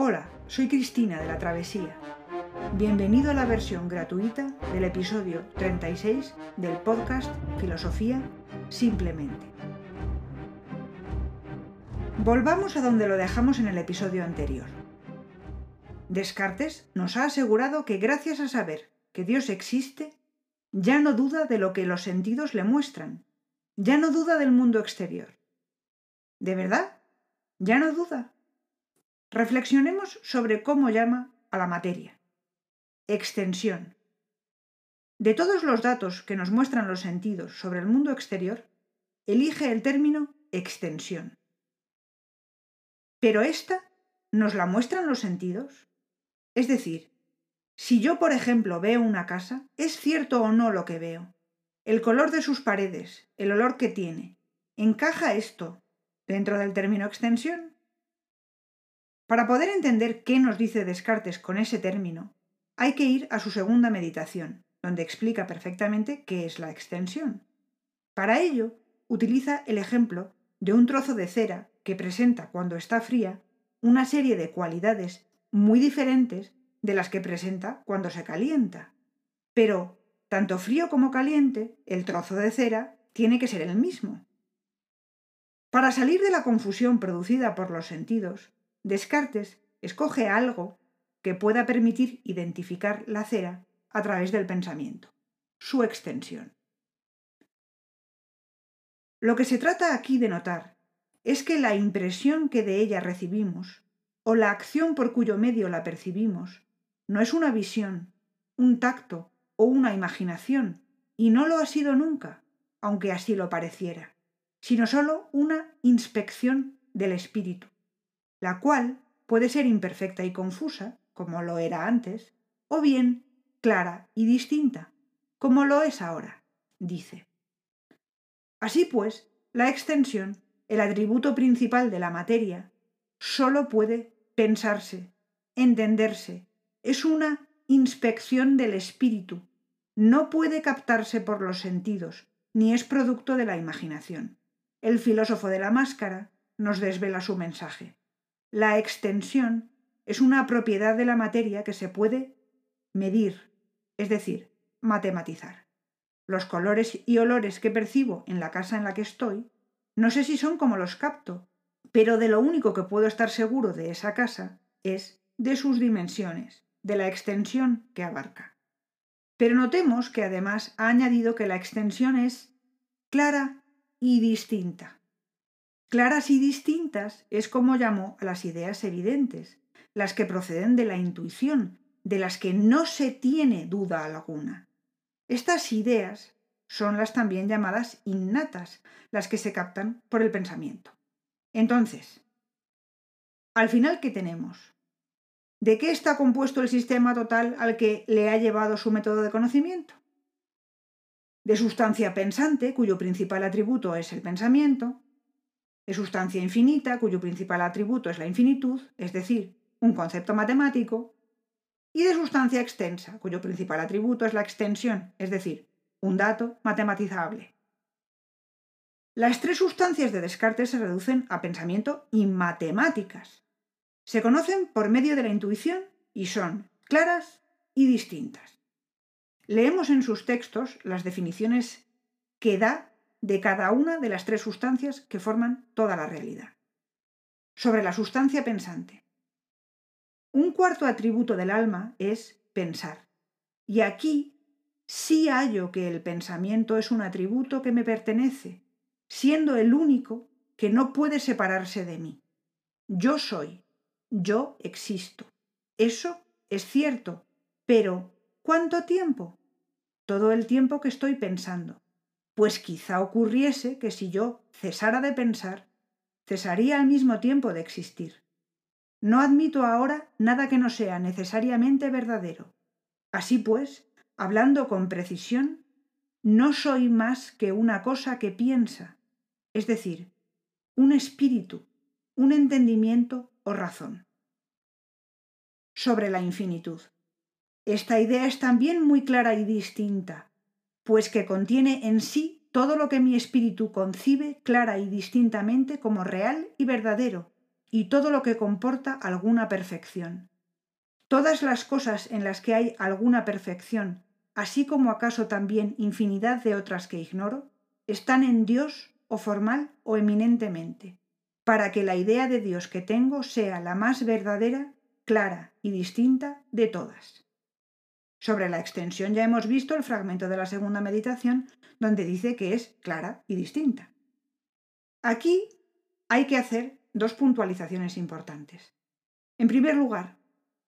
Hola, soy Cristina de la Travesía. Bienvenido a la versión gratuita del episodio 36 del podcast Filosofía Simplemente. Volvamos a donde lo dejamos en el episodio anterior. Descartes nos ha asegurado que gracias a saber que Dios existe, ya no duda de lo que los sentidos le muestran, ya no duda del mundo exterior. ¿De verdad? ¿Ya no duda? Reflexionemos sobre cómo llama a la materia. Extensión. De todos los datos que nos muestran los sentidos sobre el mundo exterior, elige el término extensión. Pero esta nos la muestran los sentidos. Es decir, si yo, por ejemplo, veo una casa, ¿es cierto o no lo que veo? El color de sus paredes, el olor que tiene. ¿Encaja esto dentro del término extensión? Para poder entender qué nos dice Descartes con ese término, hay que ir a su segunda meditación, donde explica perfectamente qué es la extensión. Para ello, utiliza el ejemplo de un trozo de cera que presenta cuando está fría una serie de cualidades muy diferentes de las que presenta cuando se calienta. Pero, tanto frío como caliente, el trozo de cera tiene que ser el mismo. Para salir de la confusión producida por los sentidos, Descartes escoge algo que pueda permitir identificar la cera a través del pensamiento, su extensión. Lo que se trata aquí de notar es que la impresión que de ella recibimos, o la acción por cuyo medio la percibimos, no es una visión, un tacto o una imaginación, y no lo ha sido nunca, aunque así lo pareciera, sino sólo una inspección del espíritu, la cual puede ser imperfecta y confusa, como lo era antes, o bien clara y distinta, como lo es ahora, dice. Así pues, la extensión, el atributo principal de la materia, sólo puede pensarse, entenderse, es una inspección del espíritu, no puede captarse por los sentidos, ni es producto de la imaginación. El filósofo de la máscara nos desvela su mensaje. La extensión es una propiedad de la materia que se puede medir, es decir, matematizar. Los colores y olores que percibo en la casa en la que estoy, no sé si son como los capto, pero de lo único que puedo estar seguro de esa casa es de sus dimensiones, de la extensión que abarca. Pero notemos que además ha añadido que la extensión es clara y distinta. Claras y distintas es como llamó a las ideas evidentes, las que proceden de la intuición, de las que no se tiene duda alguna. Estas ideas son las también llamadas innatas, las que se captan por el pensamiento. Entonces, al final, ¿qué tenemos? ¿De qué está compuesto el sistema total al que le ha llevado su método de conocimiento? De sustancia pensante, cuyo principal atributo es el pensamiento, de sustancia infinita, cuyo principal atributo es la infinitud, es decir, un concepto matemático, y de sustancia extensa, cuyo principal atributo es la extensión, es decir, un dato matematizable. Las tres sustancias de Descartes se reducen a pensamiento y matemáticas. Se conocen por medio de la intuición y son claras y distintas. Leemos en sus textos las definiciones que da de cada una de las tres sustancias que forman toda la realidad. Sobre la sustancia pensante. Un cuarto atributo del alma es pensar. Y aquí sí hallo que el pensamiento es un atributo que me pertenece, siendo el único que no puede separarse de mí. Yo soy, yo existo. Eso es cierto, pero ¿cuánto tiempo? Todo el tiempo que estoy pensando pues quizá ocurriese que si yo cesara de pensar, cesaría al mismo tiempo de existir. No admito ahora nada que no sea necesariamente verdadero. Así pues, hablando con precisión, no soy más que una cosa que piensa, es decir, un espíritu, un entendimiento o razón. Sobre la infinitud. Esta idea es también muy clara y distinta, pues que contiene en sí todo lo que mi espíritu concibe clara y distintamente como real y verdadero, y todo lo que comporta alguna perfección. Todas las cosas en las que hay alguna perfección, así como acaso también infinidad de otras que ignoro, están en Dios o formal o eminentemente, para que la idea de Dios que tengo sea la más verdadera, clara y distinta de todas. Sobre la extensión ya hemos visto el fragmento de la segunda meditación donde dice que es clara y distinta. Aquí hay que hacer dos puntualizaciones importantes. En primer lugar,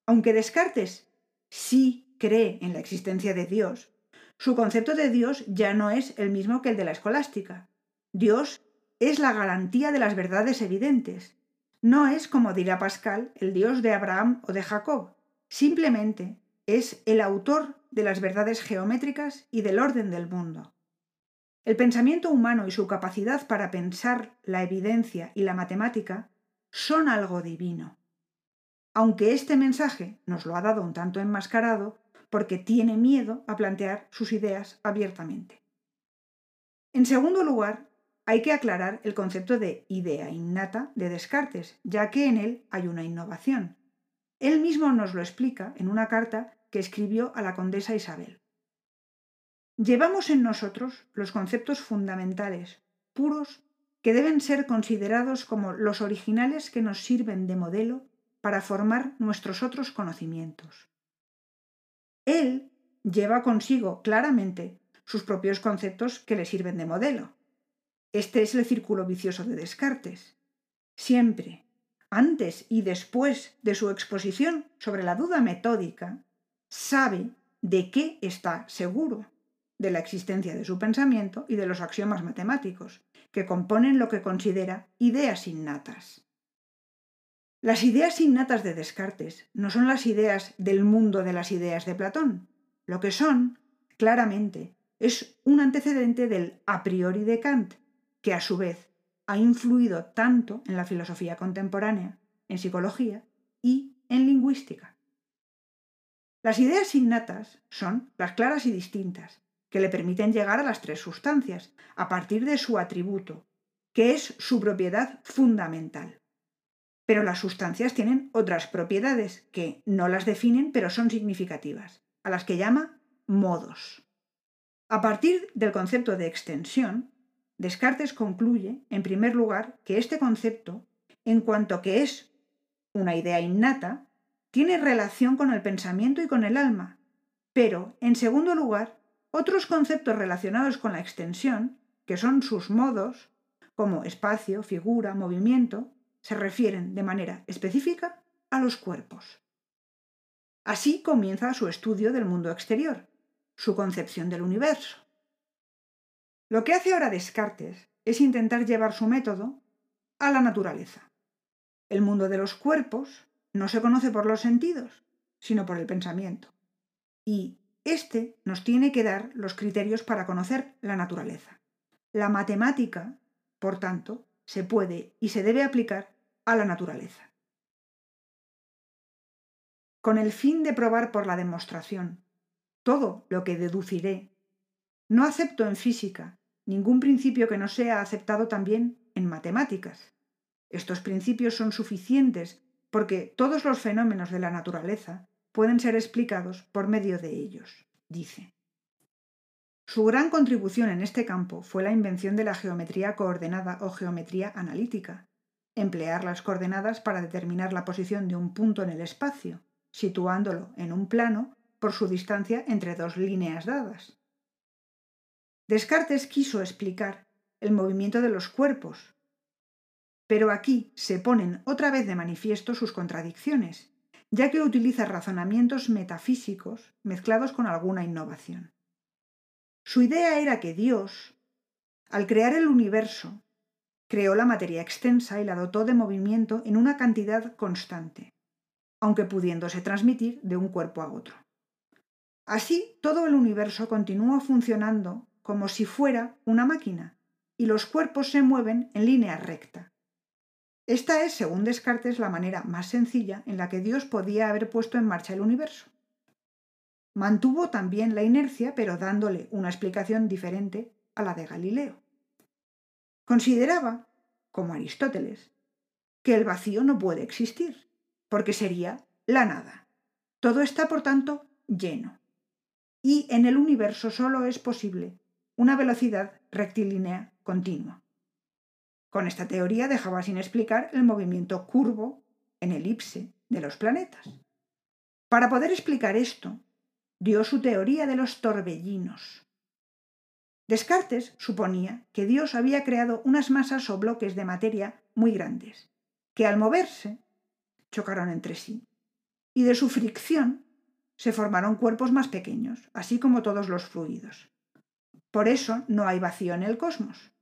aunque Descartes sí cree en la existencia de Dios, su concepto de Dios ya no es el mismo que el de la escolástica. Dios es la garantía de las verdades evidentes. No es, como dirá Pascal, el Dios de Abraham o de Jacob. Simplemente es el autor de las verdades geométricas y del orden del mundo. El pensamiento humano y su capacidad para pensar la evidencia y la matemática son algo divino. Aunque este mensaje nos lo ha dado un tanto enmascarado porque tiene miedo a plantear sus ideas abiertamente. En segundo lugar, hay que aclarar el concepto de idea innata de Descartes, ya que en él hay una innovación. Él mismo nos lo explica en una carta que escribió a la condesa Isabel. Llevamos en nosotros los conceptos fundamentales, puros, que deben ser considerados como los originales que nos sirven de modelo para formar nuestros otros conocimientos. Él lleva consigo claramente sus propios conceptos que le sirven de modelo. Este es el círculo vicioso de Descartes. Siempre, antes y después de su exposición sobre la duda metódica, sabe de qué está seguro, de la existencia de su pensamiento y de los axiomas matemáticos, que componen lo que considera ideas innatas. Las ideas innatas de Descartes no son las ideas del mundo de las ideas de Platón. Lo que son, claramente, es un antecedente del a priori de Kant, que a su vez ha influido tanto en la filosofía contemporánea, en psicología y en lingüística. Las ideas innatas son las claras y distintas, que le permiten llegar a las tres sustancias, a partir de su atributo, que es su propiedad fundamental. Pero las sustancias tienen otras propiedades que no las definen pero son significativas, a las que llama modos. A partir del concepto de extensión, Descartes concluye, en primer lugar, que este concepto, en cuanto que es una idea innata, tiene relación con el pensamiento y con el alma, pero, en segundo lugar, otros conceptos relacionados con la extensión, que son sus modos, como espacio, figura, movimiento, se refieren de manera específica a los cuerpos. Así comienza su estudio del mundo exterior, su concepción del universo. Lo que hace ahora Descartes es intentar llevar su método a la naturaleza. El mundo de los cuerpos no se conoce por los sentidos, sino por el pensamiento. Y éste nos tiene que dar los criterios para conocer la naturaleza. La matemática, por tanto, se puede y se debe aplicar a la naturaleza. Con el fin de probar por la demostración todo lo que deduciré, no acepto en física ningún principio que no sea aceptado también en matemáticas. Estos principios son suficientes porque todos los fenómenos de la naturaleza pueden ser explicados por medio de ellos, dice. Su gran contribución en este campo fue la invención de la geometría coordenada o geometría analítica, emplear las coordenadas para determinar la posición de un punto en el espacio, situándolo en un plano por su distancia entre dos líneas dadas. Descartes quiso explicar el movimiento de los cuerpos, pero aquí se ponen otra vez de manifiesto sus contradicciones, ya que utiliza razonamientos metafísicos mezclados con alguna innovación. Su idea era que Dios, al crear el universo, creó la materia extensa y la dotó de movimiento en una cantidad constante, aunque pudiéndose transmitir de un cuerpo a otro. Así, todo el universo continúa funcionando como si fuera una máquina, y los cuerpos se mueven en línea recta. Esta es, según Descartes, la manera más sencilla en la que Dios podía haber puesto en marcha el universo. Mantuvo también la inercia, pero dándole una explicación diferente a la de Galileo. Consideraba, como Aristóteles, que el vacío no puede existir, porque sería la nada. Todo está, por tanto, lleno. Y en el universo solo es posible una velocidad rectilínea continua. Con esta teoría dejaba sin explicar el movimiento curvo en elipse de los planetas. Para poder explicar esto, dio su teoría de los torbellinos. Descartes suponía que Dios había creado unas masas o bloques de materia muy grandes, que al moverse chocaron entre sí, y de su fricción se formaron cuerpos más pequeños, así como todos los fluidos. Por eso no hay vacío en el cosmos.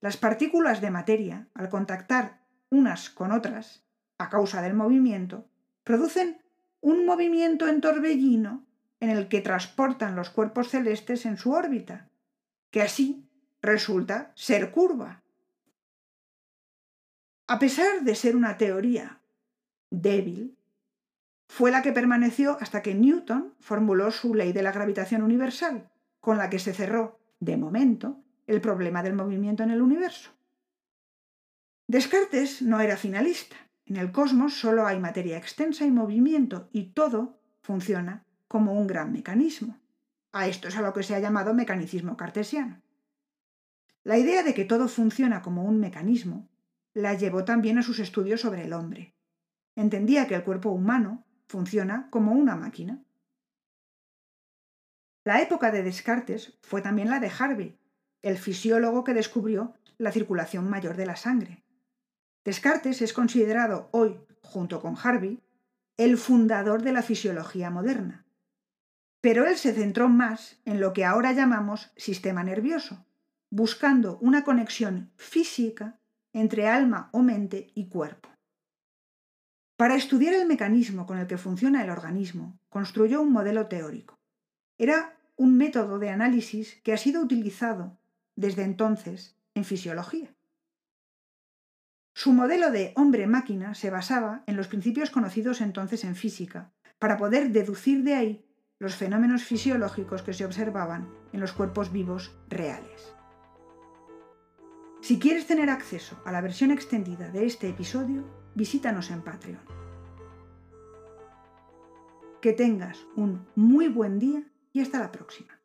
Las partículas de materia, al contactar unas con otras, a causa del movimiento, producen un movimiento en torbellino en el que transportan los cuerpos celestes en su órbita, que así resulta ser curva. A pesar de ser una teoría débil, fue la que permaneció hasta que Newton formuló su ley de la gravitación universal, con la que se cerró, de momento, el problema del movimiento en el universo. Descartes no era finalista. En el cosmos solo hay materia extensa y movimiento, y todo funciona como un gran mecanismo. A esto es a lo que se ha llamado mecanicismo cartesiano. La idea de que todo funciona como un mecanismo la llevó también a sus estudios sobre el hombre. Entendía que el cuerpo humano funciona como una máquina. La época de Descartes fue también la de Harvey, el fisiólogo que descubrió la circulación mayor de la sangre. Descartes es considerado hoy, junto con Harvey, el fundador de la fisiología moderna. Pero él se centró más en lo que ahora llamamos sistema nervioso, buscando una conexión física entre alma o mente y cuerpo. Para estudiar el mecanismo con el que funciona el organismo, construyó un modelo teórico. Era un método de análisis que ha sido utilizado desde entonces en fisiología. Su modelo de hombre-máquina se basaba en los principios conocidos entonces en física, para poder deducir de ahí los fenómenos fisiológicos que se observaban en los cuerpos vivos reales. Si quieres tener acceso a la versión extendida de este episodio, visítanos en Patreon. Que tengas un muy buen día y hasta la próxima.